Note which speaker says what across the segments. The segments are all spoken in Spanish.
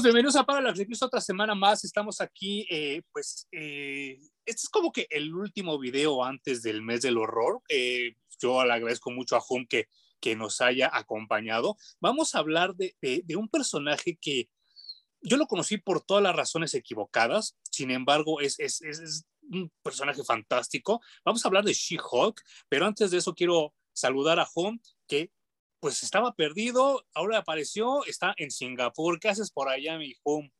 Speaker 1: Amigos, bienvenidos a Para la Reviews otra semana más. Estamos aquí, eh, pues, eh, este es como que el último video antes del mes del horror. Eh, yo le agradezco mucho a Home que, que nos haya acompañado. Vamos a hablar de, de, de, un personaje que yo lo conocí por todas las razones equivocadas, sin embargo, es, es, es un personaje fantástico. Vamos a hablar de She-Hulk, pero antes de eso quiero saludar a Home, que pues estaba perdido, ahora apareció, está en Singapur. ¿Qué haces por allá, mi home?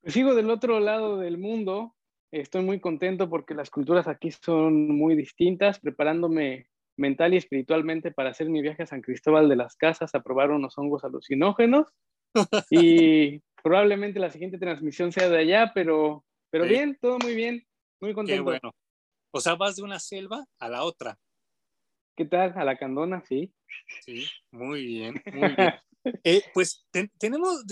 Speaker 2: Pues sigo del otro lado del mundo. Estoy muy contento porque las culturas aquí son muy distintas, preparándome mental y espiritualmente para hacer mi viaje a San Cristóbal de las Casas a probar unos hongos alucinógenos. y probablemente la siguiente transmisión sea de allá, pero, pero sí. bien, todo muy bien, muy contento.
Speaker 1: Qué bueno. O sea, vas de una selva a la otra.
Speaker 2: ¿Qué tal? A la candona, sí.
Speaker 1: Sí, muy bien, muy bien. Eh, pues te, tenemos,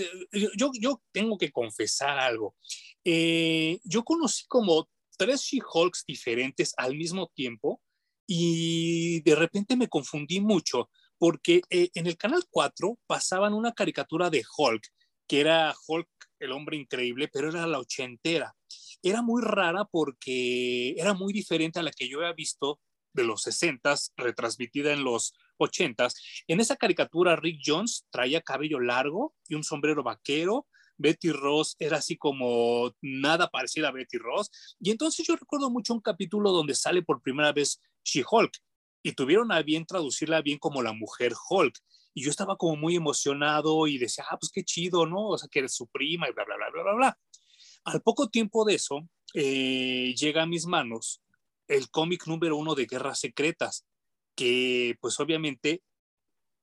Speaker 1: yo, yo tengo que confesar algo. Eh, yo conocí como tres She-Hulks diferentes al mismo tiempo y de repente me confundí mucho porque eh, en el canal 4 pasaban una caricatura de Hulk, que era Hulk, el hombre increíble, pero era la ochentera. Era muy rara porque era muy diferente a la que yo había visto de los 60 retransmitida en los 80 En esa caricatura, Rick Jones traía cabello largo y un sombrero vaquero. Betty Ross era así como nada parecida a Betty Ross. Y entonces yo recuerdo mucho un capítulo donde sale por primera vez She-Hulk y tuvieron a bien traducirla bien como la mujer Hulk. Y yo estaba como muy emocionado y decía, ah, pues qué chido, ¿no? O sea, que eres su prima y bla, bla, bla, bla, bla, bla. Al poco tiempo de eso, eh, llega a mis manos el cómic número uno de Guerras Secretas, que pues obviamente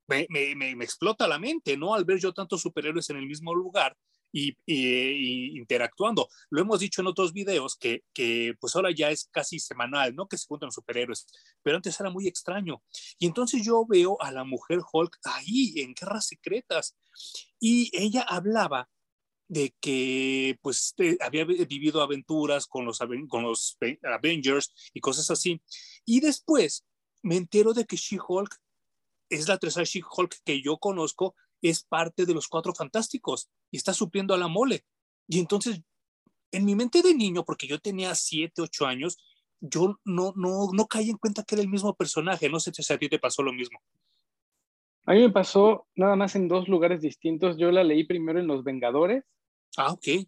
Speaker 1: me, explota la mente, ¿no? Al ver yo tantos superhéroes en el mismo lugar y, y, interactuando. Lo hemos dicho en otros videos que, que, pues ahora ya es casi semanal, ¿no? Que se juntan superhéroes, pero antes era muy extraño. Y entonces yo veo a la mujer Hulk ahí en Guerras Secretas y ella hablaba de que pues había vivido aventuras con los, con los Avengers y cosas así. Y después me entero de que She-Hulk es la tercera She-Hulk que yo conozco, es parte de los Cuatro Fantásticos y está supliendo a la mole. Y entonces, en mi mente de niño, porque yo tenía siete, ocho años, yo no, no, no caí en cuenta que era el mismo personaje. No sé si a ti te pasó lo mismo.
Speaker 2: A mí me pasó nada más en dos lugares distintos. Yo la leí primero en Los Vengadores
Speaker 1: Ah, ok.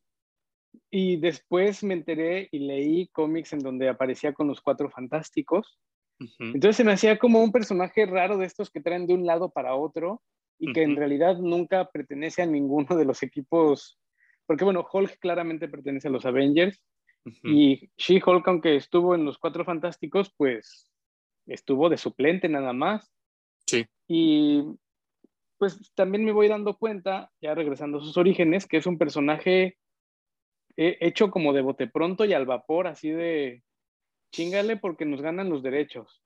Speaker 2: Y después me enteré y leí cómics en donde aparecía con los cuatro fantásticos. Uh -huh. Entonces se me hacía como un personaje raro de estos que traen de un lado para otro y que uh -huh. en realidad nunca pertenece a ninguno de los equipos. Porque bueno, Hulk claramente pertenece a los Avengers uh -huh. y She-Hulk, aunque estuvo en los cuatro fantásticos, pues estuvo de suplente nada más.
Speaker 1: Sí.
Speaker 2: Y pues también me voy dando cuenta, ya regresando a sus orígenes, que es un personaje eh, hecho como de bote pronto y al vapor, así de chingale porque nos ganan los derechos.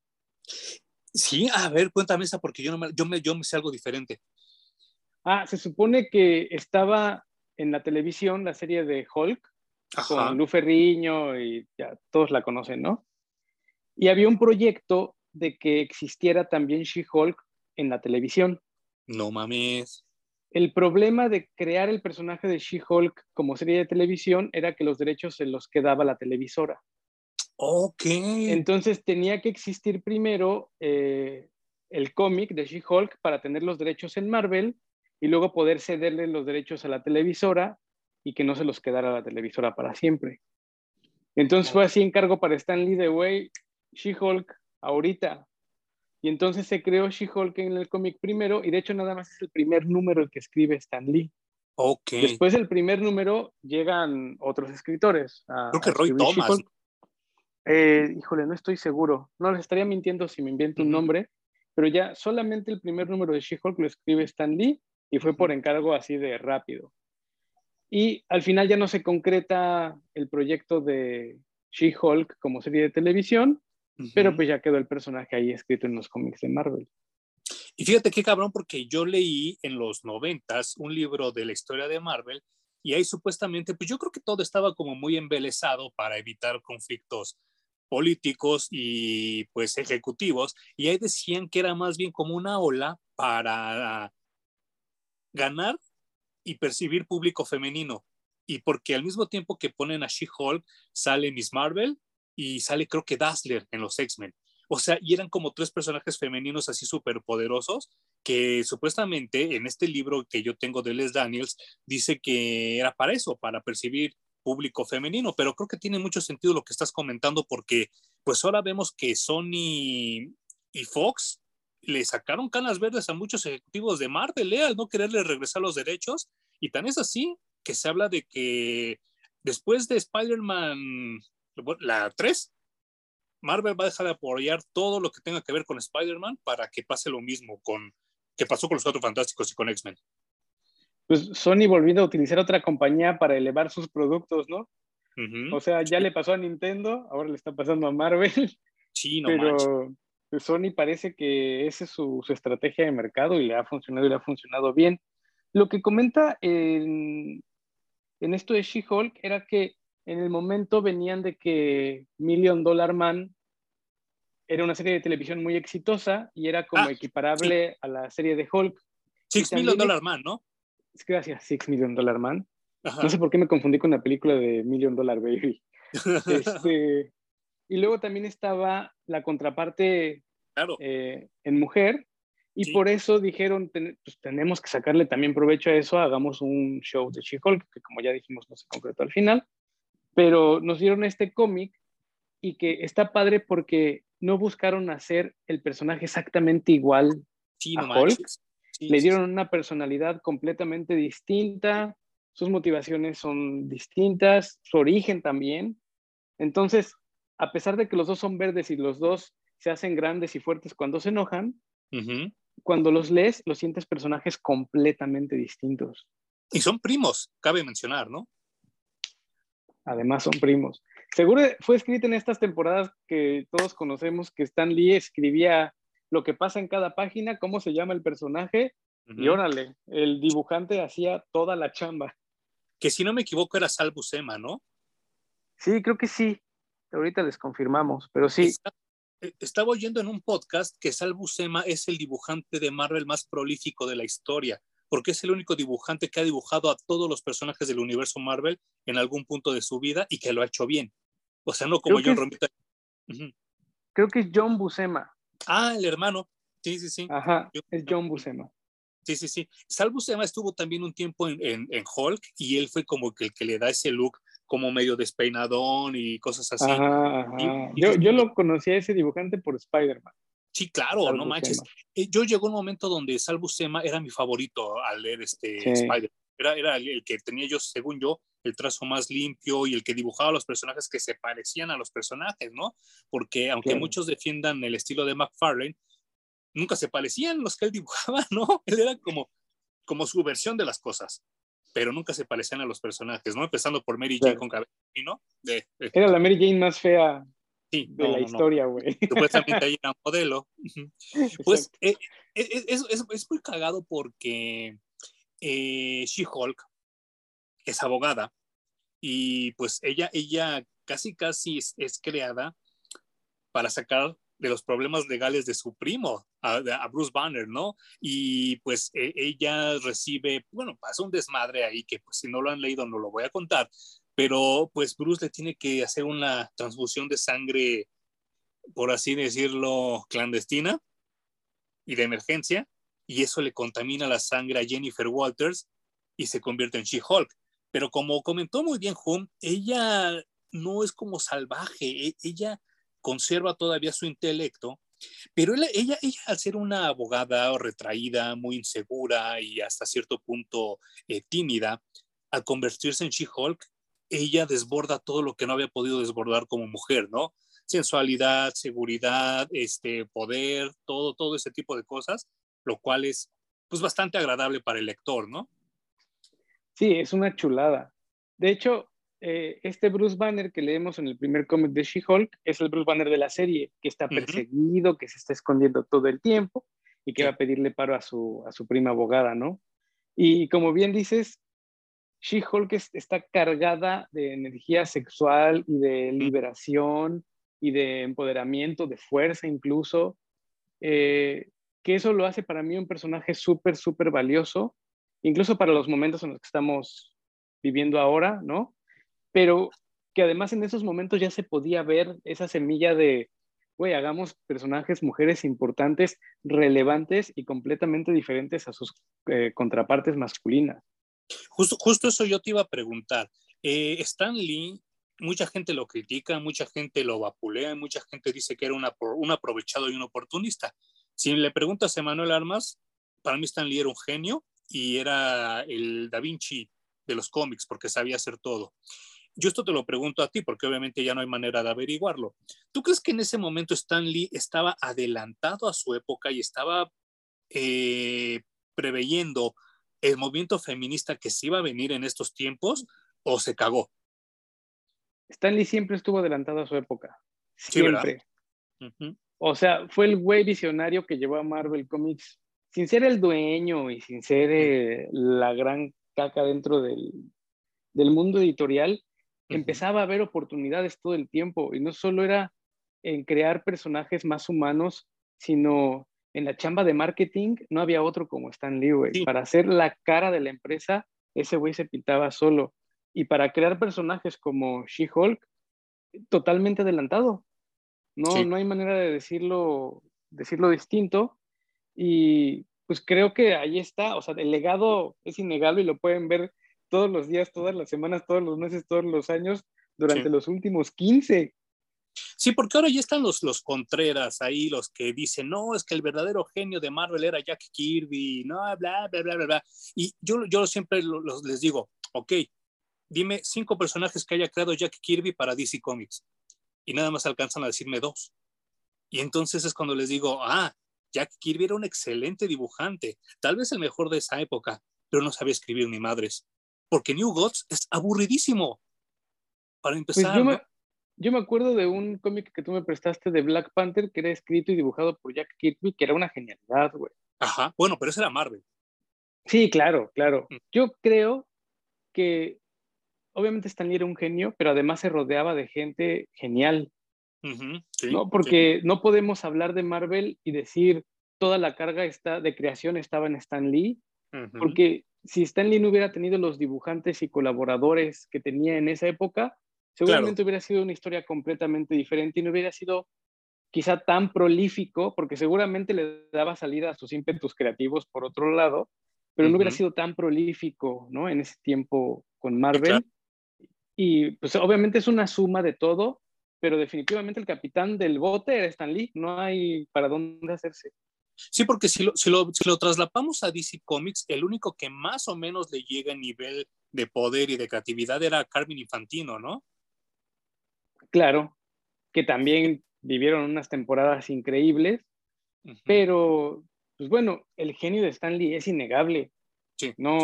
Speaker 1: Sí, a ver, cuéntame esa porque yo, no me, yo, me, yo me sé algo diferente.
Speaker 2: Ah, se supone que estaba en la televisión la serie de Hulk Ajá. con Lu Ferriño y ya todos la conocen, ¿no? Y había un proyecto de que existiera también She-Hulk en la televisión.
Speaker 1: No mames.
Speaker 2: El problema de crear el personaje de She-Hulk como serie de televisión era que los derechos se los quedaba la televisora.
Speaker 1: Ok.
Speaker 2: Entonces tenía que existir primero eh, el cómic de She-Hulk para tener los derechos en Marvel y luego poder cederle los derechos a la televisora y que no se los quedara la televisora para siempre. Entonces fue así encargo para Stan Lee de, güey, She-Hulk, ahorita, y entonces se creó She-Hulk en el cómic primero, y de hecho nada más es el primer número el que escribe Stan Lee.
Speaker 1: Ok.
Speaker 2: Después del primer número llegan otros escritores.
Speaker 1: A, Creo que Roy Thomas.
Speaker 2: Eh, híjole, no estoy seguro. No les estaría mintiendo si me invento un nombre, pero ya solamente el primer número de She-Hulk lo escribe Stan Lee y fue por encargo así de rápido. Y al final ya no se concreta el proyecto de She-Hulk como serie de televisión, Uh -huh. Pero pues ya quedó el personaje ahí escrito en los cómics de Marvel.
Speaker 1: Y fíjate qué cabrón, porque yo leí en los noventas un libro de la historia de Marvel y ahí supuestamente, pues yo creo que todo estaba como muy embelesado para evitar conflictos políticos y pues ejecutivos y ahí decían que era más bien como una ola para ganar y percibir público femenino. Y porque al mismo tiempo que ponen a She-Hulk, sale Miss Marvel y sale creo que Dazzler en los X-Men. O sea, y eran como tres personajes femeninos así súper poderosos que supuestamente en este libro que yo tengo de Les Daniels dice que era para eso, para percibir público femenino, pero creo que tiene mucho sentido lo que estás comentando porque pues ahora vemos que Sony y Fox le sacaron canas verdes a muchos ejecutivos de Marvel ¿eh? al no quererle regresar los derechos y tan es así que se habla de que después de Spider-Man, la 3, Marvel va a dejar de apoyar todo lo que tenga que ver con Spider-Man para que pase lo mismo con que pasó con los Cuatro Fantásticos y con X-Men.
Speaker 2: Pues Sony volviendo a utilizar otra compañía para elevar sus productos, ¿no? O sea, ya le pasó a Nintendo, ahora le está pasando a Marvel.
Speaker 1: Sí, no
Speaker 2: pero Sony parece que esa es su, su, estrategia de mercado y le ha funcionado y le ha funcionado bien. Lo que comenta en, en esto de She-Hulk era que en el momento venían de que Million Dollar Man era una serie de televisión muy exitosa y era como ah, equiparable a la serie de Hulk.
Speaker 1: Six Million Dollar Man, ¿no?
Speaker 2: Gracias, Six Million Dollar Man. No sé por qué me confundí con la película de Million Dollar Baby. este, y luego también estaba la contraparte eh, en mujer, y por eso dijeron, pues tenemos que sacarle también provecho a eso, hagamos un show de She-Hulk, que como ya dijimos no se concretó al final, pero nos dieron este cómic y que está padre porque no buscaron hacer el personaje exactamente igual a Hulk. Le dieron una personalidad completamente distinta, sus motivaciones son distintas, su origen también. Entonces, a pesar de que los dos son verdes y los dos se hacen grandes y fuertes cuando se enojan, cuando los lees, los sientes personajes completamente distintos.
Speaker 1: Y son primos, cabe mencionar, ¿no?
Speaker 2: Además son primos. Seguro fue escrita en estas temporadas que todos conocemos que Stan Lee escribía lo que pasa en cada página, cómo se llama el personaje, y órale, el dibujante hacía toda la chamba.
Speaker 1: Que si no me equivoco era Sal Buscema, ¿no?
Speaker 2: Sí, creo que sí. Ahorita les confirmamos, pero sí.
Speaker 1: Eh, estaba oyendo en un podcast que Sal Buscema es el dibujante de Marvel más prolífico de la historia porque es el único dibujante que ha dibujado a todos los personajes del universo Marvel en algún punto de su vida y que lo ha hecho bien. O sea, no como John Romita.
Speaker 2: Creo que es John Buscema.
Speaker 1: Ah, el hermano. Sí, sí, sí.
Speaker 2: Ajá, es John Buscema.
Speaker 1: Sí, sí, sí. Sal Buscema estuvo también un tiempo en, en, Hulk y él fue como que el que le da ese look como medio despeinadón y cosas así.
Speaker 2: Ajá, yo, yo lo conocí a ese dibujante por Spider-Man.
Speaker 1: Sí, claro, no manches. Eh, yo llegó un momento donde Sal Buscema era mi favorito al leer este Spider. Era, era el, que tenía yo, según yo, el trazo más limpio y el que dibujaba los personajes que se parecían a los personajes, ¿no? Porque aunque muchos defiendan el estilo de McFarlane, nunca se parecían los que él dibujaba, ¿no? Él era como, como su versión de las cosas, pero nunca se parecían a los personajes, ¿no? Empezando por Mary Jane con cabello, ¿no?
Speaker 2: Era la Mary Jane más fea sí, de la historia, güey.
Speaker 1: Supuestamente ahí era modelo. Pues eh, eh, es, es, es, muy cagado porque eh, She-Hulk es abogada y pues ella, ella casi casi es, es, creada para sacar de los problemas legales de su primo, a, a Bruce Banner, ¿no? Y pues e, ella recibe, bueno, pasa un desmadre ahí que pues si no lo han leído no lo voy a contar, pero pues Bruce le tiene que hacer una transfusión de sangre, por así decirlo, clandestina y de emergencia, y eso le contamina la sangre a Jennifer Walters y se convierte en She-Hulk. Pero como comentó muy bien Hum, ella no es como salvaje, e-, ella conserva todavía su intelecto, pero ella, ella, ella al ser una abogada retraída, muy insegura y hasta cierto punto eh, tímida, al convertirse en She-Hulk, ella desborda todo lo que no había podido desbordar como mujer, ¿no? Sensualidad, seguridad, este, poder, todo, todo ese tipo de cosas, lo cual es pues bastante agradable para el lector, ¿no?
Speaker 2: Sí, es una chulada. De hecho, eh, este Bruce Banner que leemos en el primer cómic de She-Hulk es el Bruce Banner de la serie, que está perseguido, que se está escondiendo todo el tiempo y que va a pedirle paro a su, a su prima abogada, ¿no? Y como bien dices, She-Hulk está cargada de energía sexual y de liberación y de empoderamiento, de fuerza incluso, eh, que eso lo hace para mí un personaje súper, súper valioso incluso para los momentos en los que estamos viviendo ahora, ¿no? Pero que además en esos momentos ya se podía ver esa semilla de, güey, hagamos personajes, mujeres importantes, relevantes y completamente diferentes a sus eh, contrapartes masculinas.
Speaker 1: Justo, justo eso yo te iba a preguntar. Eh, Stan Lee, mucha gente lo critica, mucha gente lo vapulea, mucha gente dice que era un aprovechado y un oportunista. Si le preguntas a Manuel Armas, para mí Stan Lee era un genio y era el Da Vinci de los cómics porque sabía hacer todo. Yo esto te lo pregunto a ti porque obviamente ya no hay manera de averiguarlo. ¿Tú crees que en ese momento Stan Lee estaba adelantado a su época y estaba eh, preveyendo el movimiento feminista que se iba a venir en estos tiempos o se cagó?
Speaker 2: Stan Lee siempre estuvo adelantado a su época. Siempre. O sea, fue el güey visionario que llevó a Marvel Comics sin ser el dueño y sin ser eh, la gran caca dentro del, del mundo editorial, empezaba a haber oportunidades todo el tiempo y no solo era en crear personajes más humanos, sino en la chamba de marketing no había otro como Stan Lee, güey. Para hacer la cara de la empresa, ese güey se pintaba solo. Y para crear personajes como She-Hulk, totalmente adelantado. No, no hay manera de decirlo, decirlo distinto. Y pues creo que ahí está, o sea, el legado es innegable y lo pueden ver todos los días, todas las semanas, todos los meses, todos los años, durante los últimos 15.
Speaker 1: Sí, porque ahora ya están los, los Contreras ahí, los que dicen, no, es que el verdadero genio de Marvel era Jack Kirby, no, bla, bla, bla, bla, bla. Y yo, yo siempre les digo, ok, dime cinco personajes que haya creado Jack Kirby para DC Comics. Y nada más alcanzan a decirme dos. Y entonces es cuando les digo, ah, Jack Kirby era un excelente dibujante, tal vez el mejor de esa época, pero no sabía escribir ni madres. Porque New Gods es aburridísimo. Para pues empezar.
Speaker 2: Yo, me, acuerdo de un cómic que tú me prestaste de Black Panther que era escrito y dibujado por Jack Kirby, que era una genialidad, güey.
Speaker 1: Ajá, bueno, pero ese era Marvel.
Speaker 2: Sí, claro, claro. Mm. Yo creo que obviamente Stan Lee era un genio, pero además se rodeaba de gente genial. ¿no? Porque no podemos hablar de Marvel y decir toda la carga está, de creación estaba en Stan Lee, porque si Stan Lee no hubiera tenido los dibujantes y colaboradores que tenía en esa época, seguramente hubiera sido una historia completamente diferente y no hubiera sido quizá tan prolífico, porque seguramente le daba salida a sus ímpetus creativos por otro lado, pero no hubiera sido tan prolífico, ¿no? En ese tiempo con Marvel. Y pues obviamente es una suma de todo, pero definitivamente el capitán del bote era Stan Lee, no hay para dónde hacerse.
Speaker 1: Sí, porque si lo, si lo, si lo traslapamos a DC Comics, el único que más o menos le llega a nivel de poder y de creatividad era Carmen Infantino, ¿no?
Speaker 2: Claro, que también vivieron unas temporadas increíbles, pero, pues bueno, el genio de Stan Lee es innegable. Sí, no,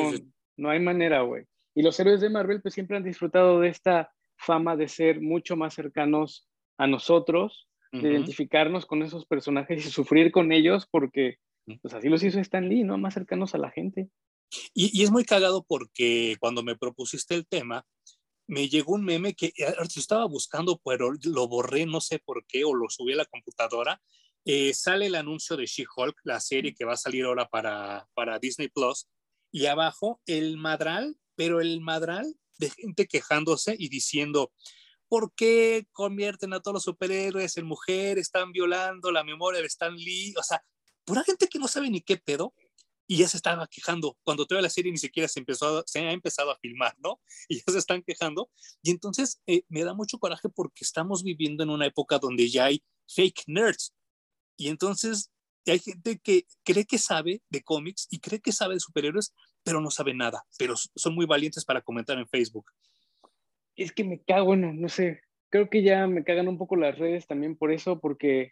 Speaker 2: no hay manera, güey. Y los héroes de Marvel pues siempre han disfrutado de esta fama de ser mucho más cercanos a nosotros, de identificarnos con esos personajes y sufrir con ellos, porque pues así los hizo Stan Lee, ¿no? Más cercanos a la gente.
Speaker 1: Y, y es muy cagado porque cuando me propusiste el tema, me llegó un meme que yo estaba buscando, pero lo borré, no sé por qué, o lo subí a la computadora. Eh, sale el anuncio de She-Hulk, la serie que va a salir ahora para, para Disney Plus, y abajo el madral, pero el madral de gente quejándose y diciendo, ¿por qué convierten a todos los superhéroes en mujeres? Están violando la memoria de Stan Lee. O sea, pura gente que no sabe ni qué pedo y ya se estaba quejando. Cuando toda la serie ni siquiera se, empezó se ha empezado a filmar, ¿no? Y ya se están quejando. Y entonces eh, me da mucho coraje porque estamos viviendo en una época donde ya hay fake nerds. Y entonces hay gente que cree que sabe de cómics y cree que sabe de superhéroes, pero no sabe nada, pero son muy valientes para comentar en Facebook.
Speaker 2: Es que me cago en, no sé, creo que ya me cagan un poco las redes también por eso, porque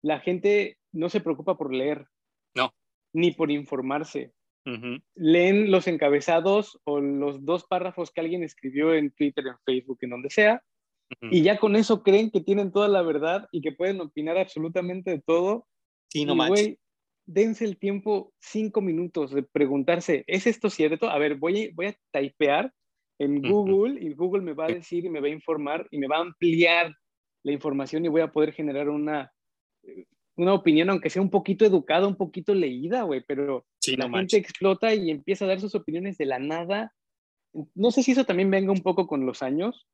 Speaker 2: la gente no se preocupa por leer.
Speaker 1: No.
Speaker 2: Ni por informarse. Leen los encabezados o los dos párrafos que alguien escribió en Twitter, en Facebook, en donde sea, y ya con eso creen que tienen toda la verdad y que pueden opinar absolutamente de todo.
Speaker 1: Sí, no y,
Speaker 2: dense el tiempo cinco minutos de preguntarse, ¿es esto cierto? A ver, voy, voy a typear en Google y Google me va a decir y me va a informar y me va a ampliar la información y voy a poder generar una, una opinión, aunque sea un poquito educada, un poquito leída, güey, pero la gente explota y empieza a dar sus opiniones de la nada. No sé si eso también venga un poco con los años,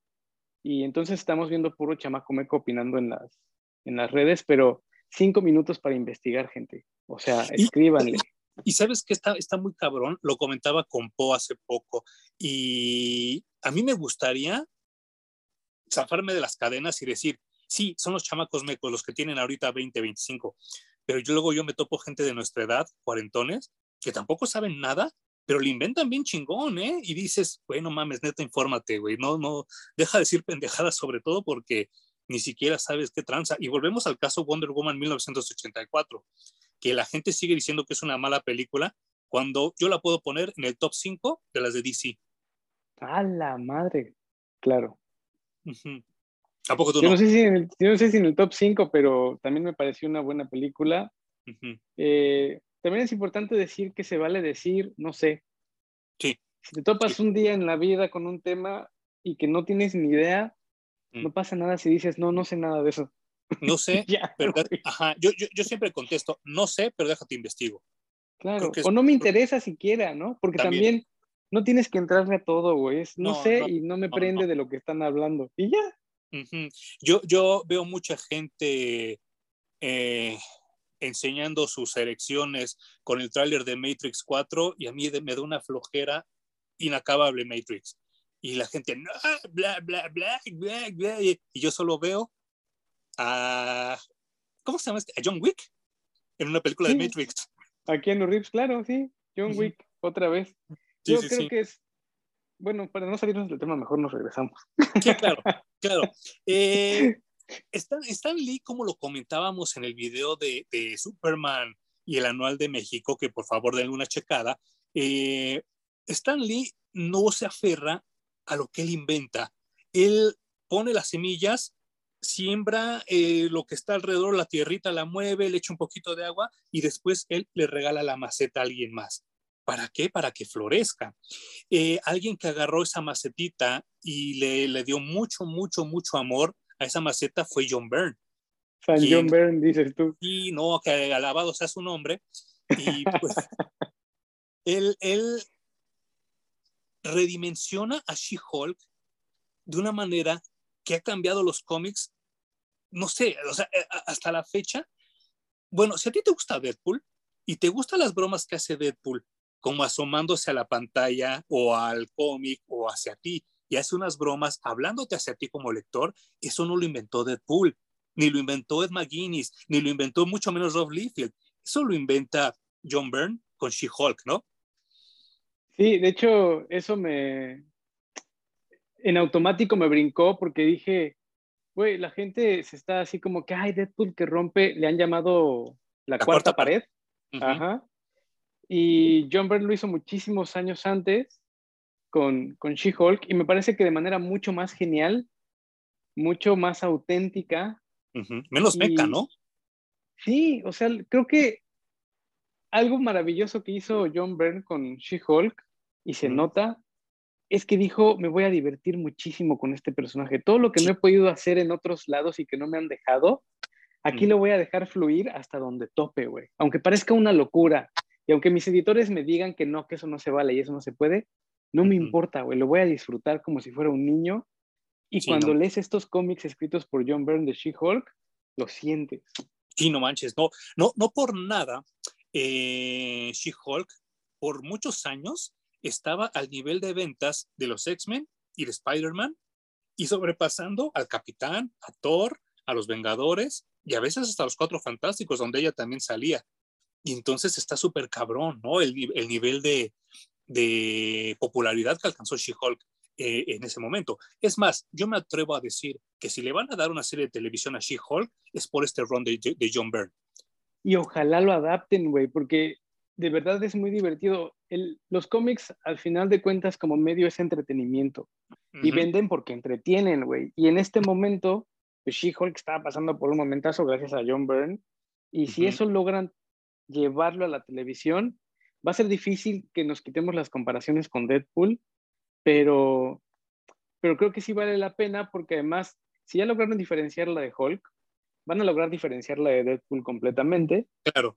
Speaker 2: y entonces estamos viendo puro chamaco meco opinando en las, en las redes, pero cinco minutos para investigar, gente. O sea, escríbanle.
Speaker 1: Y, sabes que está, está muy cabrón, lo comentaba con Po hace poco, y a mí me gustaría zafarme de las cadenas y decir, sí, son los chamacos mecos los que tienen ahorita 20, 25, pero yo luego yo me topo gente de nuestra edad, cuarentones, que tampoco saben nada, pero le inventan bien chingón, ¿eh? Y dices, bueno, mames, neta, infórmate, güey, no, no, deja de decir pendejadas sobre todo porque ni siquiera sabes qué tranza. Y volvemos al caso Wonder Woman 1984, que la gente sigue diciendo que es una mala película, cuando yo la puedo poner en el top 5 de las de DC.
Speaker 2: A la madre, claro.
Speaker 1: ¿A poco tú
Speaker 2: yo no? sé si en el, no sé si en el top 5, pero también me pareció una buena película. eh, también es importante decir que se vale decir, no sé.
Speaker 1: Sí.
Speaker 2: Si te topas un día en la vida con un tema y que no tienes ni idea, mm. no pasa nada si dices, no, no sé nada de eso.
Speaker 1: No sé, pero, ajá, yo, yo, yo, siempre contesto, no sé, pero déjate investigo.
Speaker 2: Claro, o no me interesa siquiera, ¿no? Porque también, no tienes que entrarle a todo, güey. no, sé y no me prende de lo que están hablando. Y ya.
Speaker 1: Yo, yo veo mucha gente eh, enseñando sus elecciones con el tráiler de Matrix 4 y a mí me da una flojera inacabable Matrix. Y la gente, no, bla, bla, bla, bla, bla, y yo solo veo a, ¿cómo se llama este? A John Wick en una película de Matrix.
Speaker 2: Aquí en los Rips, claro, sí, John Wick, otra vez. yo creo que es, bueno, para no salirnos del tema, mejor nos regresamos.
Speaker 1: Sí, claro, claro. Eh, Stan, Lee, como lo comentábamos en el video de, Superman y el Anual de México, que por favor den una checada, eh, Stan Lee no se aferra a lo que él inventa. Él pone las semillas, siembra eh, lo que está alrededor, la tierrita la mueve, le echa un poquito de agua y después él le regala la maceta a alguien más. ¿Para qué? Para que florezca. Eh, alguien que agarró esa macetita y le, le dio mucho, mucho, mucho amor, a esa maceta fue John Byrne.
Speaker 2: San John Byrne, dices tú.
Speaker 1: Y no, que alabado sea su nombre. Y pues, él, él redimensiona a She-Hulk de una manera que ha cambiado los cómics, no sé, o sea, eh, hasta la fecha. Bueno, si a ti te gusta Deadpool y te gustan las bromas que hace Deadpool, como asomándose a la pantalla o al cómic o hacia ti, y hace unas bromas hablándote hacia ti como lector, eso no lo inventó Deadpool, ni lo inventó Ed McGuinness, ni lo inventó mucho menos Rob Liefeld. Eso lo inventa John Byrne con She-Hulk, ¿no?
Speaker 2: Sí, de hecho, eso me. En automático me brincó porque dije, güey, la gente se está así como que, ay, Deadpool que rompe, le han llamado la, cuarta, pared. Ajá. Y John Byrne lo hizo muchísimos años antes con, con She-Hulk y me parece que de manera mucho más genial, mucho más auténtica.
Speaker 1: Menos meca, ¿no?
Speaker 2: Sí, o sea, creo que algo maravilloso que hizo John Byrne con She-Hulk, y se nota, es que dijo, me voy a divertir muchísimo con este personaje. Todo lo que no he podido hacer en otros lados y que no me han dejado, aquí lo voy a dejar fluir hasta donde tope, güey. Aunque parezca una locura, y aunque mis editores me digan que no, que eso no se vale y eso no se puede, no me importa, güey, lo voy a disfrutar como si fuera un niño. Y cuando lees estos cómics escritos por John Byrne de She-Hulk, lo sientes.
Speaker 1: Sí, no manches, no, no, no por nada. Eh, She-Hulk, por muchos años, estaba al nivel de ventas de los X-Men y de Spider-Man y sobrepasando al Capitán, a Thor, a los Vengadores y a veces hasta los Cuatro Fantásticos, donde ella también salía. Y entonces está súper cabrón, ¿no? El, el nivel de, de popularidad que alcanzó She-Hulk eh, en ese momento. Es más, yo me atrevo a decir que si le van a dar una serie de televisión a She-Hulk es por este run de, John Byrne.
Speaker 2: Y ojalá lo adapten, güey, porque de verdad es muy divertido. los cómics, al final de cuentas, como medio es entretenimiento. Y venden porque entretienen, güey. Y en este momento, pues, She-Hulk estaba pasando por un momentazo gracias a John Byrne. Y si eso logran llevarlo a la televisión, Va a ser difícil que nos quitemos las comparaciones con Deadpool, pero, pero creo que sí vale la pena porque además, si ya lograron diferenciar la de Hulk, van a lograr diferenciarla de Deadpool completamente.
Speaker 1: Claro.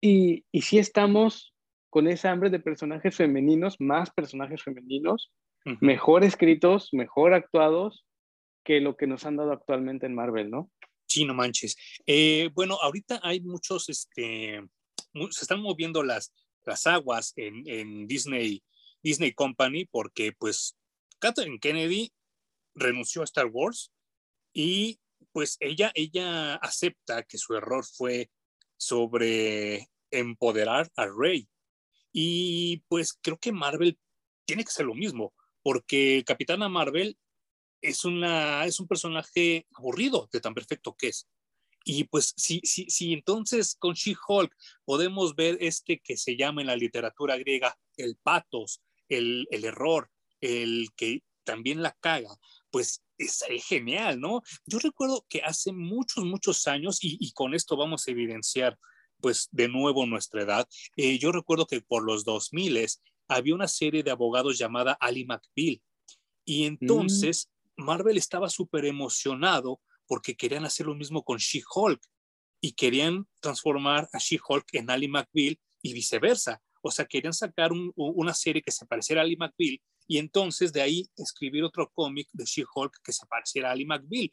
Speaker 2: Y, y sí estamos con esa hambre de personajes femeninos, más personajes femeninos, mejor escritos, mejor actuados que lo que nos han dado actualmente en Marvel, ¿no?
Speaker 1: Sí, no manches. Eh, bueno, ahorita hay muchos, este, se están moviendo las, las aguas en, en Disney, Disney Company porque pues Kathleen Kennedy renunció a Star Wars y pues ella, ella acepta que su error fue sobre empoderar a Rey. Y pues creo que Marvel tiene que ser lo mismo, porque Capitana Marvel es, una, es un personaje aburrido de tan perfecto que es. Y pues si, si, si entonces con She-Hulk podemos ver este que se llama en la literatura griega el patos, el, el error, el que también la caga, pues es genial, ¿no? Yo recuerdo que hace muchos, muchos años, y, y con esto vamos a evidenciar pues de nuevo nuestra edad, eh, yo recuerdo que por los 2000 había una serie de abogados llamada Ali McBeal, y mm. entonces Marvel estaba súper emocionado porque querían hacer lo mismo con She-Hulk y querían transformar a She-Hulk en Ali McBeal y viceversa. O sea, querían sacar una serie que se pareciera a Ali McBeal y entonces de ahí escribir otro cómic de She-Hulk que se pareciera a Ali McBeal.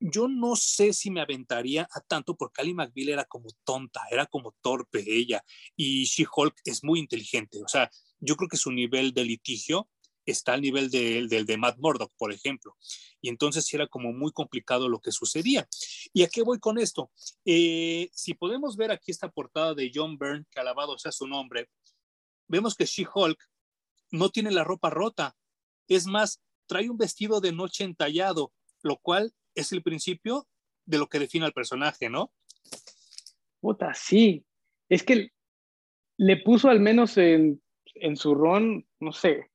Speaker 1: Yo no sé si me aventaría a tanto porque Ali McBeal era como tonta, era como torpe ella y She-Hulk es muy inteligente. O sea, yo creo que su nivel de litigio está al nivel del de, Matt Murdock, por ejemplo. Y entonces era como muy complicado lo que sucedía. ¿Y a qué voy con esto? Eh, si podemos ver aquí esta portada de John Byrne, que alabado sea su nombre, vemos que She-Hulk no tiene la ropa rota. Es más, trae un vestido de noche entallado, lo cual es el principio de lo que define al personaje, ¿no?
Speaker 2: Puta, sí. Es que le puso al menos en, en su ron, no sé,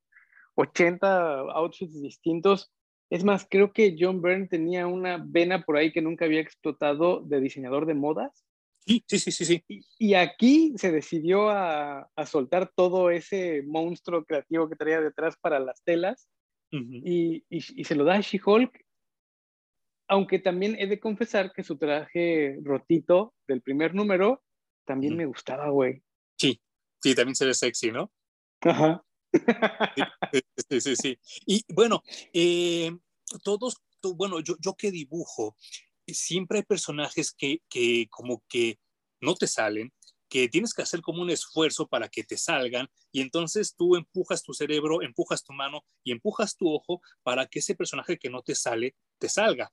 Speaker 2: 80 outfits distintos. Es más, creo que John Byrne tenía una vena por ahí que nunca había explotado de diseñador de modas.
Speaker 1: Sí, sí, sí, sí.
Speaker 2: Y, aquí se decidió a, soltar todo ese monstruo creativo que traía detrás para las telas y, se lo da a She-Hulk. Aunque también he de confesar que su traje rotito del primer número también me gustaba, güey.
Speaker 1: Sí, sí, también se ve sexy, ¿no?
Speaker 2: Ajá.
Speaker 1: Sí, sí, sí. Y bueno, eh, todos, bueno, yo, yo que dibujo, siempre hay personajes que, que como que no te salen, que tienes que hacer como un esfuerzo para que te salgan y entonces tú empujas tu cerebro, empujas tu mano y empujas tu ojo para que ese personaje que no te sale, te salga.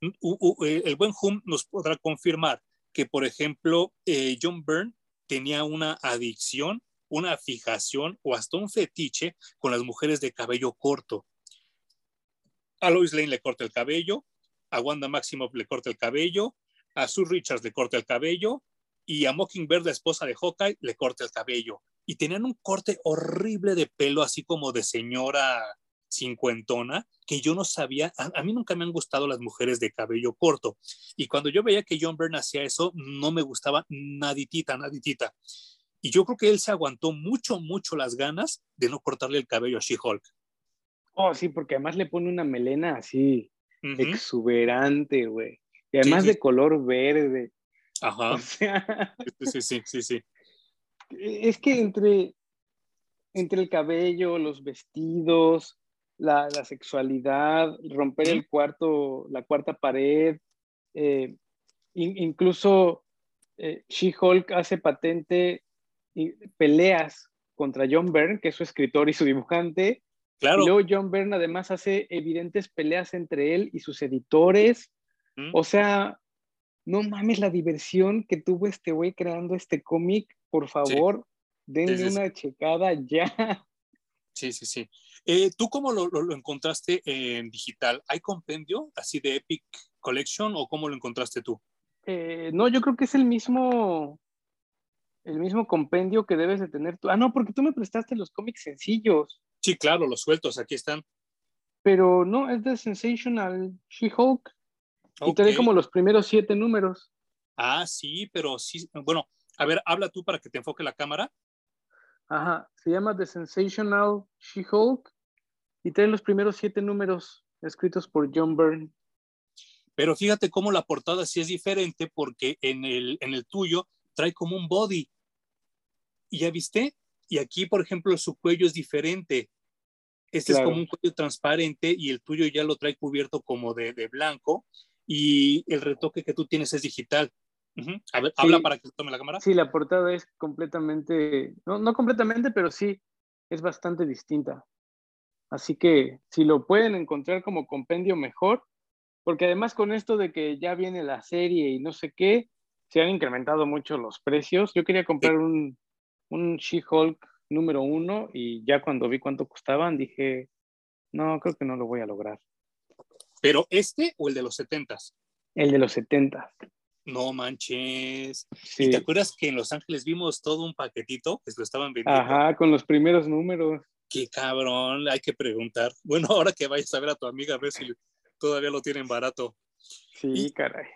Speaker 1: Eh, el buen Hum nos podrá confirmar que, por ejemplo, eh, John Byrne tenía una adicción una fijación o hasta un fetiche con las mujeres de cabello corto. A Lois Lane le corta el cabello, a Wanda Maximoff le corta el cabello, a Sue Richards le corta el cabello y a Mockingbird, la esposa de Hawkeye, le corta el cabello. Y tenían un corte horrible de pelo, así como de señora cincuentona, que yo no sabía, a, mí nunca me han gustado las mujeres de cabello corto. Y cuando yo veía que John Byrne hacía eso, no me gustaba naditita, naditita. Y yo creo que él se aguantó mucho, mucho las ganas de no cortarle el cabello a She-Hulk.
Speaker 2: Oh, sí, porque además le pone una melena así exuberante, güey. Y además de color verde.
Speaker 1: Ajá. sí, sí, sí, sí,
Speaker 2: Es que entre, entre el cabello, los vestidos, la, sexualidad, romper el cuarto, la cuarta pared, eh, incluso eh, She-Hulk hace patente peleas contra John Byrne, que es su escritor y su dibujante.
Speaker 1: Claro.
Speaker 2: Y luego John Byrne además hace evidentes peleas entre él y sus editores. Mm. O sea, no mames la diversión que tuvo este güey creando este cómic. Por favor, denle una checada ya.
Speaker 1: Sí, sí, sí. Eh, ¿Tú cómo lo, lo, encontraste en digital? ¿Hay compendio así de Epic Collection o cómo lo encontraste tú?
Speaker 2: Eh, no, yo creo que es el mismo, el mismo compendio que debes de tener tú. Ah, no, porque tú me prestaste los cómics sencillos.
Speaker 1: Sí, claro, los sueltos, aquí están.
Speaker 2: Pero no, es de Sensational She-Hulk. Y te como los primeros siete números.
Speaker 1: Ah, sí, pero sí, bueno, a ver, habla tú para que te enfoque la cámara.
Speaker 2: Ajá, se llama The Sensational She-Hulk y trae los primeros siete números escritos por John Byrne.
Speaker 1: Pero fíjate cómo la portada sí es diferente porque en el, en el tuyo trae como un body. ¿Y ya viste? Y aquí, por ejemplo, su cuello es diferente. Este es como un cuello transparente y el tuyo ya lo trae cubierto como de, de blanco y el retoque que tú tienes es digital. A ver, habla para que tome la cámara.
Speaker 2: Sí, la portada es completamente, no, no completamente, pero sí es bastante distinta. Así que si lo pueden encontrar como compendio mejor, porque además con esto de que ya viene la serie y no sé qué, se han incrementado mucho los precios. Yo quería comprar un, un She-Hulk número uno y ya cuando vi cuánto costaban dije, no, creo que no lo voy a lograr.
Speaker 1: ¿Pero este o el de los setentas?
Speaker 2: El de los setentas.
Speaker 1: No manches. ¿Y te acuerdas que en Los Ángeles vimos todo un paquetito que se lo estaban vendiendo?
Speaker 2: Ajá, con los primeros números.
Speaker 1: Qué cabrón, hay que preguntar. Bueno, ahora que vayas a ver a tu amiga, a ver si todavía lo tienen barato.
Speaker 2: Sí, caray.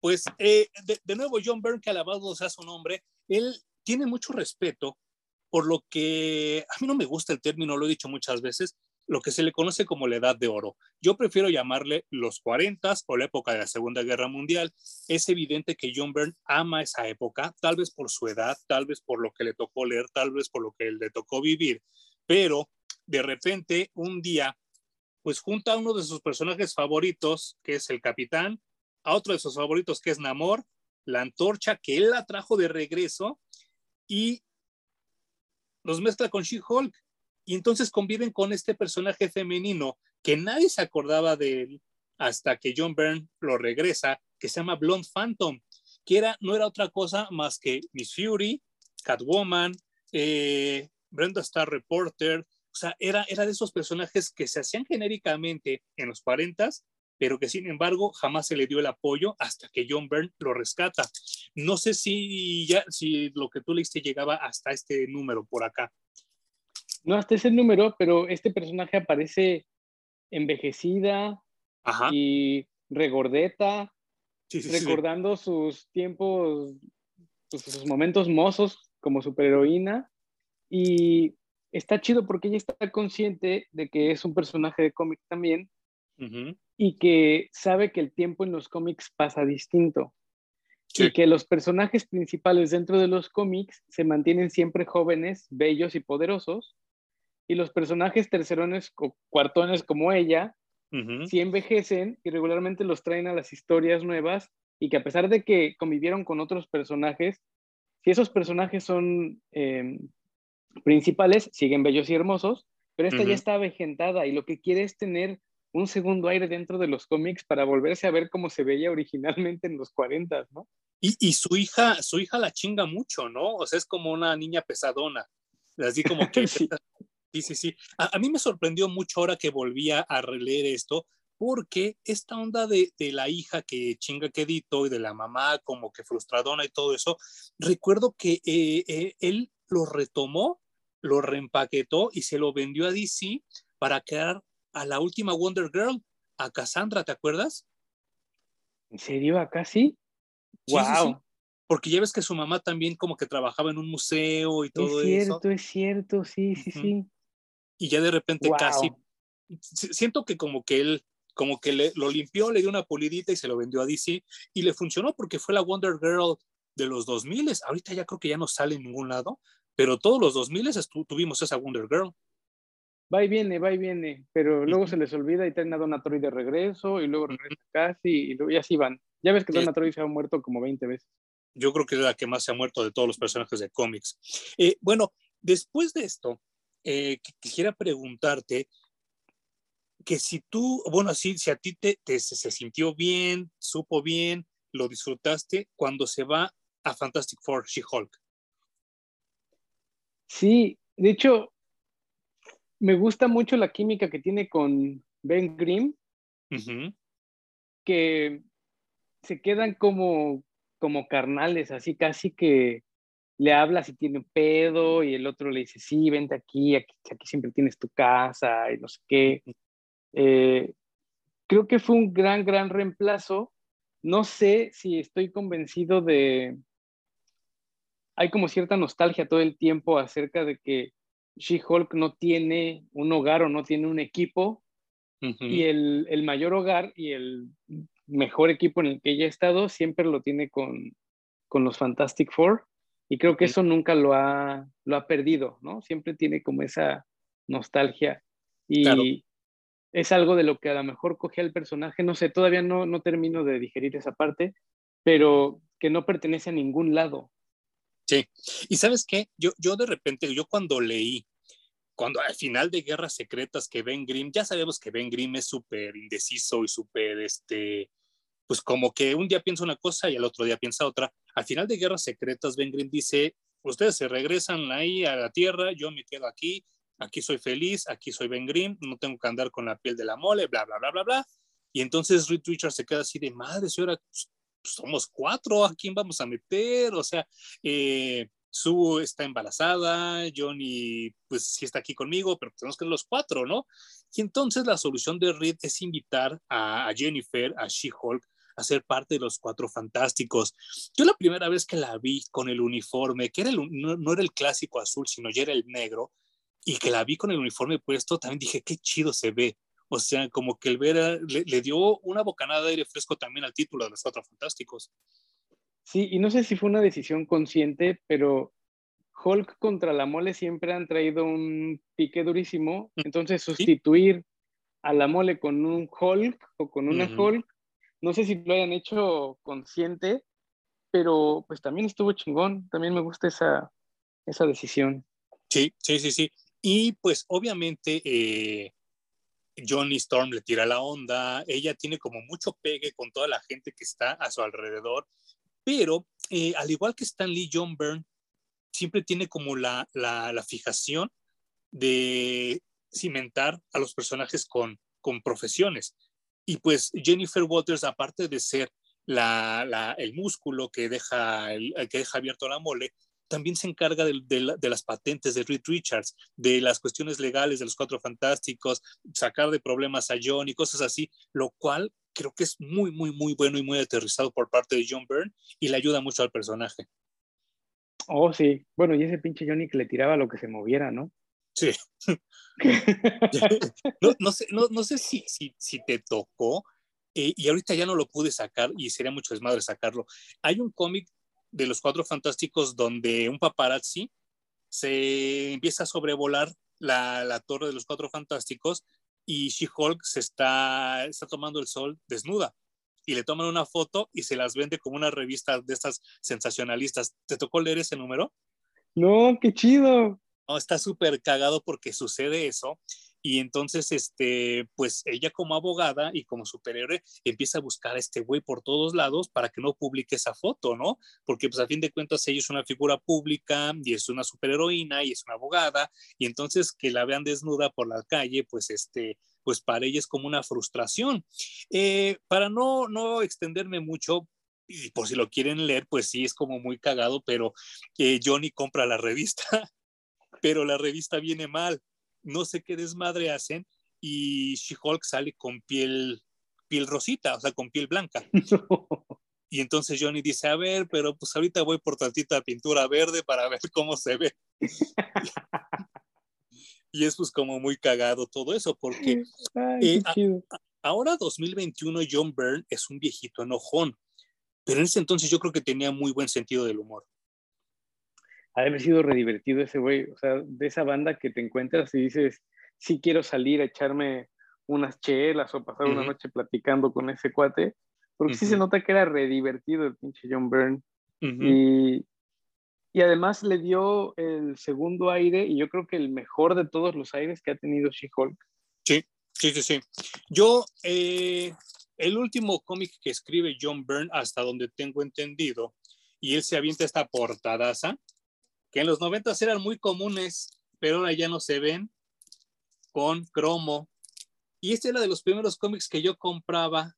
Speaker 1: Pues eh, de, nuevo, John Byrne, que alabado sea su nombre, él tiene mucho respeto por lo que a mí no me gusta el término, lo he dicho muchas veces, lo que se le conoce como la edad de oro. Yo prefiero llamarle los 40 o la época de la Segunda Guerra Mundial. Es evidente que John Byrne ama esa época, tal vez por su edad, tal vez por lo que le tocó leer, tal vez por lo que le tocó vivir, pero de repente un día, pues junta a uno de sus personajes favoritos, que es el capitán, a otro de sus favoritos, que es Namor, la antorcha, que él la trajo de regreso, y los mezcla con She-Hulk. Y entonces conviven con este personaje femenino que nadie se acordaba de él hasta que John Byrne lo regresa, que se llama Blonde Phantom, que era, no era otra cosa más que Miss Fury, Catwoman, eh, Brenda Star Reporter, o sea, era, era de esos personajes que se hacían genéricamente en los 40 pero que sin embargo jamás se le dio el apoyo hasta que John Byrne lo rescata. No sé si ya si lo que tú leíste llegaba hasta este número por acá.
Speaker 2: No, hasta ese número, pero este personaje aparece envejecida y regordeta, recordando sus tiempos, sus, sus momentos mozos como superheroína y está chido porque ella está consciente de que es un personaje de cómic también y que sabe que el tiempo en los cómics pasa distinto. Y que los personajes principales dentro de los cómics se mantienen siempre jóvenes, bellos y poderosos. Y los personajes tercerones o cuartones como ella, sí envejecen y regularmente los traen a las historias nuevas. Y que a pesar de que convivieron con otros personajes, si esos personajes son em, principales siguen bellos y hermosos, pero esta ya está avejentada y lo que quiere es tener un segundo aire dentro de los cómics para volverse a ver cómo se veía originalmente en los 40, ¿no?
Speaker 1: Y, y, su hija, su hija la chinga mucho, ¿no? O sea, es como una niña pesadona. Así como que... sí. sí, sí, A, mí me sorprendió mucho ahora que volvía a releer esto, porque esta onda de, de, la hija que chinga quedito y de la mamá como que frustradona y todo eso, recuerdo que eh, eh, él lo retomó lo reempaquetó y se lo vendió a DC para crear a la última Wonder Girl, a Cassandra, ¿te acuerdas?
Speaker 2: ¿En serio? ¿Acá sí? wow.
Speaker 1: Porque ya ves que su mamá también como que trabajaba en un museo y todo
Speaker 2: eso. Es cierto, es cierto, sí, sí, sí.
Speaker 1: Y ya de repente casi, siento que como que él, como que le, lo limpió, le dio una pulidita y se lo vendió a DC y le funcionó porque fue la Wonder Girl de los 2000. Ahorita ya creo que ya no sale en ningún lado, pero todos los 2000 tuvimos esa Wonder Girl.
Speaker 2: Va y viene, va y viene, pero luego se les olvida y traen a Donatori de regreso y luego regresa casi y, así van. Ya ves que Donatori se ha muerto como 20 veces.
Speaker 1: Yo creo que es la que más se ha muerto de todos los personajes de cómics. Eh, bueno, después de esto, eh, quisiera preguntarte que si tú, bueno, si, si a ti te, se sintió bien, supo bien, lo disfrutaste cuando se va a Fantastic Four She-Hulk.
Speaker 2: Sí, de hecho, me gusta mucho la química que tiene con Ben Grimm, que se quedan como, como carnales, así casi que le habla si tiene pedo y el otro le dice, sí, vente aquí, aquí, siempre tienes tu casa y no sé qué. Eh, creo que fue un gran, gran reemplazo. No sé si estoy convencido de, hay como cierta nostalgia todo el tiempo acerca de que She-Hulk no tiene un hogar o no tiene un equipo y el, mayor hogar y el mejor equipo en el que ella ha estado, siempre lo tiene con, con los Fantastic Four. Y creo que eso nunca lo ha, lo ha perdido, ¿no? Siempre tiene como esa nostalgia. Y es algo de lo que a lo mejor coge al personaje, no sé, todavía no, no termino de digerir esa parte, pero que no pertenece a ningún lado.
Speaker 1: Sí, y sabes qué, yo, yo de repente, yo cuando leí, cuando al final de Guerras Secretas que Ben Grimm, ya sabemos que Ben Grimm es súper indeciso y súper, este, pues como que un día piensa una cosa y al otro día piensa otra. Al final de Guerras Secretas, Ben Grimm dice, ustedes se regresan ahí a la Tierra, yo me quedo aquí, aquí soy feliz, aquí soy Ben Grimm, no tengo que andar con la piel de la mole, bla, bla, bla, bla, bla. Y entonces Reed Richards se queda así de, madre, señora, pues, somos cuatro, ¿a quién vamos a meter? O sea, eh, Sue está embarazada, Johnny pues sí está aquí conmigo, pero tenemos que ser los cuatro, ¿no? Y entonces la solución de Reed es invitar a, Jennifer, a She-Hulk, a ser parte de los cuatro fantásticos. Yo la primera vez que la vi con el uniforme, que era no, no, era el clásico azul, sino ya era el negro, y que la vi con el uniforme puesto, también dije, qué chido se ve. O sea, como que el ver le, dio una bocanada de aire fresco también al título de los Cuatro Fantásticos.
Speaker 2: Sí, y no sé si fue una decisión consciente, pero Hulk contra la mole siempre han traído un pique durísimo. Entonces, sustituir a la mole con un Hulk o con una Hulk, no sé si lo hayan hecho consciente, pero pues también estuvo chingón. También me gusta esa, esa decisión.
Speaker 1: Sí, sí, sí, sí. Y pues obviamente eh, Johnny Storm le tira la onda, ella tiene como mucho pegue con toda la gente que está a su alrededor, pero eh, al igual que Stan Lee, John Byrne siempre tiene como la, la, fijación de cimentar a los personajes con, con profesiones. Y pues Jennifer Waters, aparte de ser la, la, el músculo que deja, el, que deja abierto la mole, también se encarga de, las patentes de Reed Richards, de las cuestiones legales de los Cuatro Fantásticos, sacar de problemas a John y cosas así, lo cual creo que es muy, muy, muy bueno y muy aterrizado por parte de John Byrne y le ayuda mucho al personaje.
Speaker 2: Oh, sí. Bueno, y ese pinche Johnny que le tiraba lo que se moviera, ¿no?
Speaker 1: Sí. no, sé, no, sé si, si, si te tocó, eh, y ahorita ya no lo pude sacar y sería mucho desmadre sacarlo. Hay un cómic de los Cuatro Fantásticos donde un paparazzi se empieza a sobrevolar la, torre de los Cuatro Fantásticos y She-Hulk se está, está tomando el sol desnuda y le toman una foto y se las vende como una revista de estas sensacionalistas. ¿Te tocó leer ese número?
Speaker 2: No, qué chido.
Speaker 1: No, está súper cagado porque sucede eso y entonces, este, pues ella como abogada y como superhéroe empieza a buscar a este güey por todos lados para que no publique esa foto, ¿no? Porque pues a fin de cuentas ella es una figura pública y es una superheroína y es una abogada y entonces que la vean desnuda por la calle, pues este, pues para ella es como una frustración. Eh, para no, no extenderme mucho, y por si lo quieren leer, pues sí, es como muy cagado, pero eh, Johnny compra la revista, pero la revista viene mal no sé qué desmadre hacen y She-Hulk sale con piel, piel rosita, o sea, con piel blanca. Y entonces Johnny dice, a ver, pero pues ahorita voy por tantita pintura verde para ver cómo se ve. y es pues como muy cagado todo eso, porque eh, ahora 2021 John Byrne es un viejito enojón, pero en ese entonces yo creo que tenía muy buen sentido del humor
Speaker 2: ha de haber sido redivertido ese güey, o sea, de esa banda que te encuentras y dices, sí quiero salir a echarme unas chelas o pasar una noche platicando con ese cuate, porque sí se nota que era redivertido el pinche John Byrne. y, y, además le dio el segundo aire y yo creo que el mejor de todos los aires que ha tenido She-Hulk.
Speaker 1: Sí, sí, sí, sí. Yo, eh, el último cómic que escribe John Byrne, hasta donde tengo entendido, y él se avienta esta portadaza, que en los 90 eran muy comunes, pero ahora ya no se ven con cromo. Y este era de los primeros cómics que yo compraba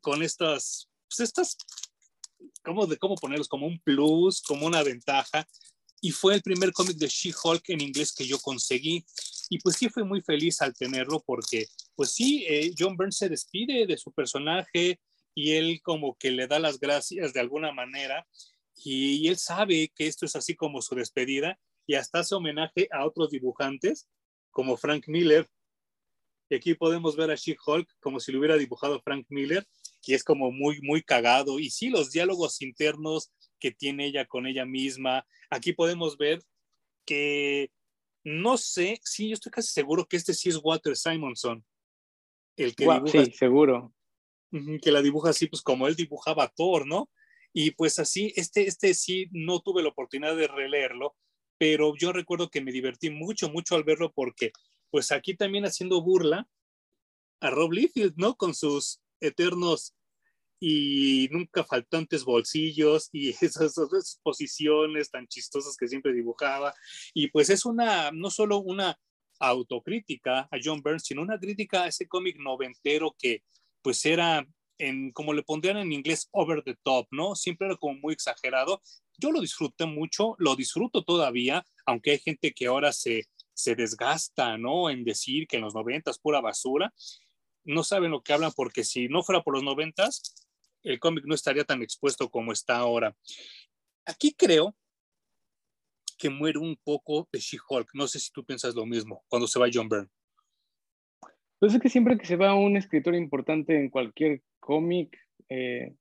Speaker 1: con estas, pues estas, ¿cómo, de, ¿cómo ponerlos? Como un plus, como una ventaja. Y fue el primer cómic de She-Hulk en inglés que yo conseguí. Y pues sí fui muy feliz al tenerlo porque, pues sí, eh, John Burns se despide de su personaje y él como que le da las gracias de alguna manera y, él sabe que esto es así como su despedida y hasta hace homenaje a otros dibujantes como Frank Miller. Y aquí podemos ver a She-Hulk como si lo hubiera dibujado Frank Miller que es como muy, muy cagado. Y sí, los diálogos internos que tiene ella con ella misma. Aquí podemos ver que no sé, sí, yo estoy casi seguro que este sí es Walter Simonson, el que
Speaker 2: dibuja. Sí, seguro.
Speaker 1: Que la dibuja así, pues como él dibujaba a Thor, ¿no? Y pues así, este, este sí no tuve la oportunidad de releerlo, pero yo recuerdo que me divertí mucho, mucho al verlo porque pues aquí también haciendo burla a Rob Liefeld, ¿no? Con sus eternos y nunca faltantes bolsillos y esas, esas, posiciones tan chistosas que siempre dibujaba. Y pues es una, no solo una autocrítica a John Burns, sino una crítica a ese cómic noventero que pues era, en, como le pondrían en inglés, over the top, ¿no? Siempre era como muy exagerado. Yo lo disfruté mucho, lo disfruto todavía, aunque hay gente que ahora se, se desgasta, ¿no? En decir que en los noventas pura basura. No saben lo que hablan porque si no fuera por los noventas, el cómic no estaría tan expuesto como está ahora. Aquí creo que muere un poco de She-Hulk. No sé si tú piensas lo mismo cuando se va John Byrne.
Speaker 2: Pues es que siempre que se va un escritor importante en cualquier cómic, eh,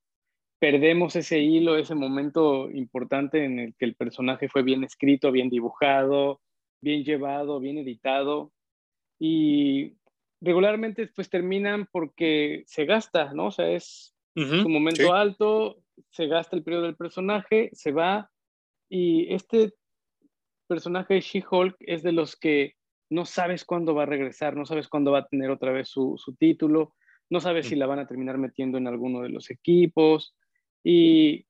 Speaker 2: perdemos ese hilo, ese momento importante en el que el personaje fue bien escrito, bien dibujado, bien llevado, bien editado. Y regularmente pues terminan porque se gasta, ¿no? O sea, es su momento alto, se gasta el periodo del personaje, se va, y este personaje de She-Hulk es de los que no sabes cuándo va a regresar, no sabes cuándo va a tener otra vez su, título, no sabes si la van a terminar metiendo en alguno de los equipos, y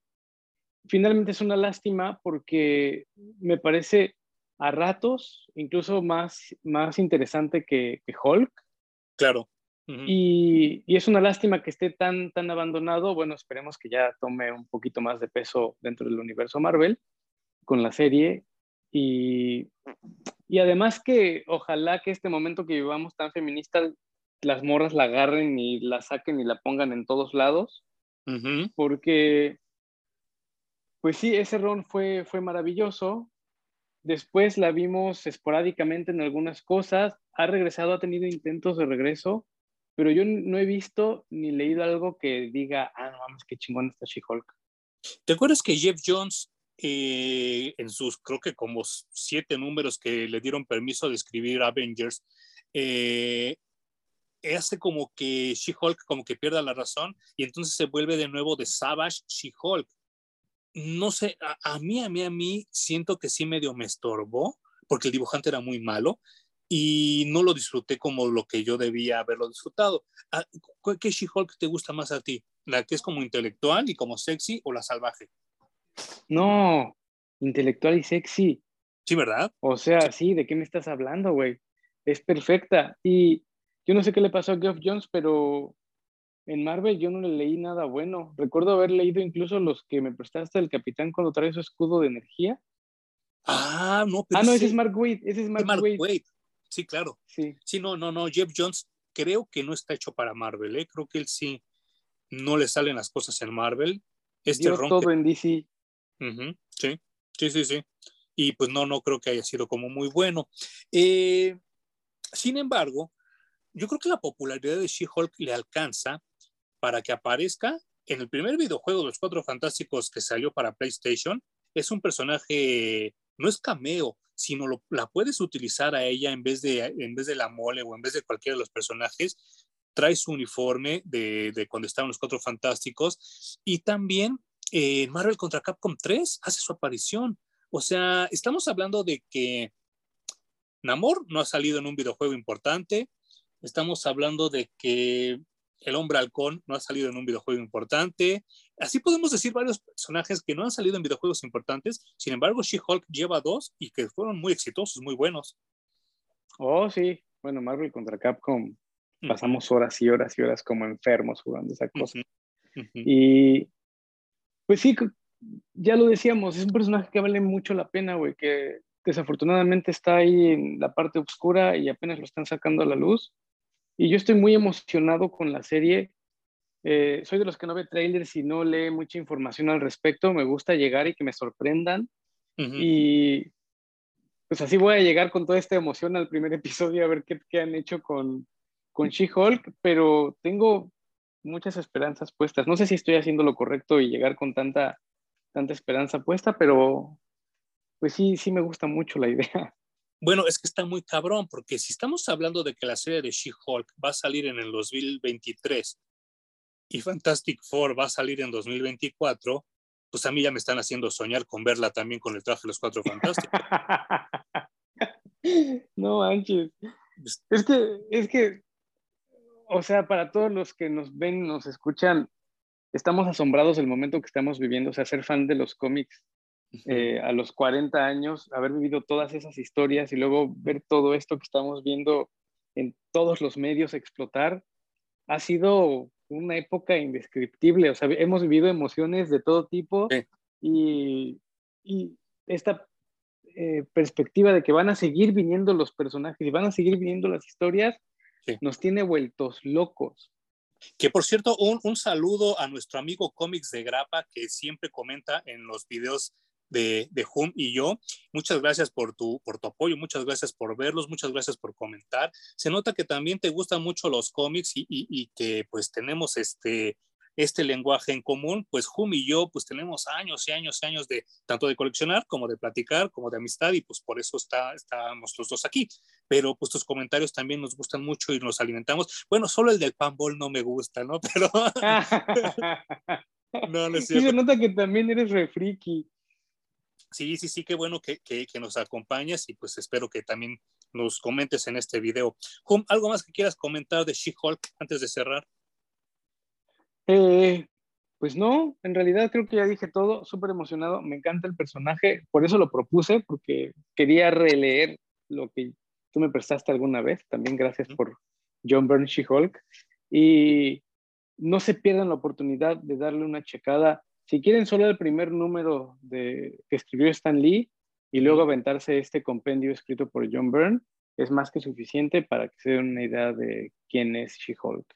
Speaker 2: finalmente es una lástima porque me parece a ratos incluso más, más interesante que, que Hulk.
Speaker 1: Claro
Speaker 2: y, es una lástima que esté tan, tan abandonado. Bueno, esperemos que ya tome un poquito más de peso dentro del universo Marvel con la serie. Y, y además que ojalá que este momento que vivamos tan feminista, las morras la agarren y la saquen y la pongan en todos lados. Porque, pues sí, ese ron fue, fue maravilloso. Después la vimos esporádicamente en algunas cosas. Ha regresado, ha tenido intentos de regreso pero yo no he visto ni leído algo que diga, ah, no mames, qué chingón está She-Hulk.
Speaker 1: ¿Te acuerdas que Jeff Jones, eh, en sus, creo que como siete números que le dieron permiso de escribir Avengers, eh, hace como que She-Hulk como que pierda la razón y entonces se vuelve de nuevo de Savage She-Hulk. No sé, a, a, mí, a mí, a mí siento que sí medio me estorbó porque el dibujante era muy malo y no lo disfruté como lo que yo debía haberlo disfrutado. Ah, ¿Qué She-Hulk te gusta más a ti? ¿La que es como intelectual y como sexy o la salvaje?
Speaker 2: No, intelectual y sexy.
Speaker 1: Sí, ¿verdad?
Speaker 2: O sea, sí, ¿de qué me estás hablando, güey? Es perfecta. Y yo no sé qué le pasó a Geoff Jones, pero en Marvel yo no le leí nada bueno. Recuerdo haber leído incluso los que me prestaste el capitán cuando trae su escudo de energía.
Speaker 1: Ah, no, pero
Speaker 2: Ah, no, ese es Mark Wade. Ese es Mark, Wade.
Speaker 1: Sí, claro. Sí. sí, no, no, no. Jeff Jones creo que no está hecho para Marvel, ¿eh? Creo que él sí no le salen las cosas en Marvel.
Speaker 2: Este Dio todo en DC.
Speaker 1: Sí, sí, sí, sí. Y pues no, no creo que haya sido como muy bueno. Eh, sin embargo, yo creo que la popularidad de She-Hulk le alcanza para que aparezca en el primer videojuego de los Cuatro Fantásticos que salió para PlayStation. Es un personaje, no es cameo, sino lo, la puedes utilizar a ella en vez, de, en vez de la mole o en vez de cualquiera de los personajes. Trae su uniforme de, de cuando estaban los Cuatro Fantásticos y también en Marvel contra Capcom 3 hace su aparición. O sea, estamos hablando de que Namor no ha salido en un videojuego importante. Estamos hablando de que el hombre halcón no ha salido en un videojuego importante. Así podemos decir varios personajes que no han salido en videojuegos importantes. Sin embargo, She-Hulk lleva dos y que fueron muy exitosos, muy buenos.
Speaker 2: Oh, sí. Bueno, Marvel contra Capcom. Pasamos horas y horas y horas como enfermos jugando esa cosa. Y pues sí, ya lo decíamos, es un personaje que vale mucho la pena, güey, que desafortunadamente está ahí en la parte oscura y apenas lo están sacando a la luz. Y yo estoy muy emocionado con la serie. Eh, soy de los que no ve trailers y no lee mucha información al respecto. Me gusta llegar y que me sorprendan. Y pues así voy a llegar con toda esta emoción al primer episodio a ver qué, qué han hecho con, con She-Hulk. Pero tengo muchas esperanzas puestas. No sé si estoy haciendo lo correcto y llegar con tanta, tanta esperanza puesta, pero pues sí, sí me gusta mucho la idea.
Speaker 1: Bueno, es que está muy cabrón, porque si estamos hablando de que la serie de She-Hulk va a salir en el 2023 y Fantastic Four va a salir en 2024, pues a mí ya me están haciendo soñar con verla también con el traje de los Cuatro Fantásticos.
Speaker 2: no manches. Pues es que, es que, o sea, para todos los que nos ven, nos escuchan, estamos asombrados del momento que estamos viviendo, o sea, ser fan de los cómics eh, a los 40 años, haber vivido todas esas historias y luego ver todo esto que estamos viendo en todos los medios explotar, ha sido una época indescriptible. O sea, hemos vivido emociones de todo tipo y, y, esta eh, perspectiva de que van a seguir viniendo los personajes y van a seguir viniendo las historias, nos tiene vueltos locos.
Speaker 1: Que por cierto, un, un, saludo a nuestro amigo Cómics de Grapa que siempre comenta en los videos de, de Hum y yo. Muchas gracias por tu, por tu apoyo, muchas gracias por verlos, muchas gracias por comentar. Se nota que también te gustan mucho los cómics y, y, que pues tenemos este, este lenguaje en común, pues Hum y yo pues tenemos años y años y años de tanto de coleccionar como de platicar, como de amistad y pues por eso está, estamos los dos aquí. Pero pues tus comentarios también nos gustan mucho y nos alimentamos. Bueno, solo el del panball no me gusta, ¿no? Pero...
Speaker 2: no, no es cierto. Sí, se nota que también eres refriki.
Speaker 1: Sí, sí, sí, qué bueno que, que, nos acompañas y pues espero que también nos comentes en este video. ¿algo más que quieras comentar de She-Hulk antes de cerrar?
Speaker 2: Eh, pues no, en realidad creo que ya dije todo, súper emocionado, me encanta el personaje, por eso lo propuse, porque quería releer lo que tú me prestaste alguna vez, también gracias por John Byrne She-Hulk, y no se pierdan la oportunidad de darle una checada si quieren solo el primer número de, que escribió Stan Lee y luego aventarse este compendio escrito por John Byrne, es más que suficiente para que se den una idea de quién es She-Hulk.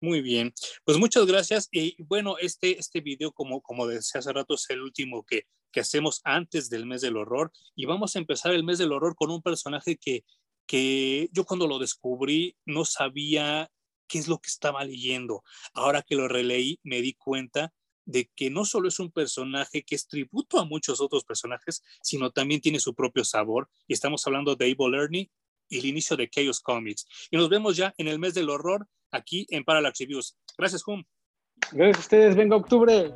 Speaker 1: Muy bien, pues muchas gracias. Y bueno, este, este video, como, como decía hace rato, es el último que, que hacemos antes del mes del horror. Y vamos a empezar el mes del horror con un personaje que, que yo cuando lo descubrí no sabía qué es lo que estaba leyendo. Ahora que lo releí, me di cuenta de que no solo es un personaje que es tributo a muchos otros personajes, sino también tiene su propio sabor. Y estamos hablando de Evil Ernie y el inicio de Chaos Comics. Y nos vemos ya en el mes del horror aquí en Parallax Reviews. Gracias, Hum.
Speaker 2: Gracias a ustedes. Venga octubre.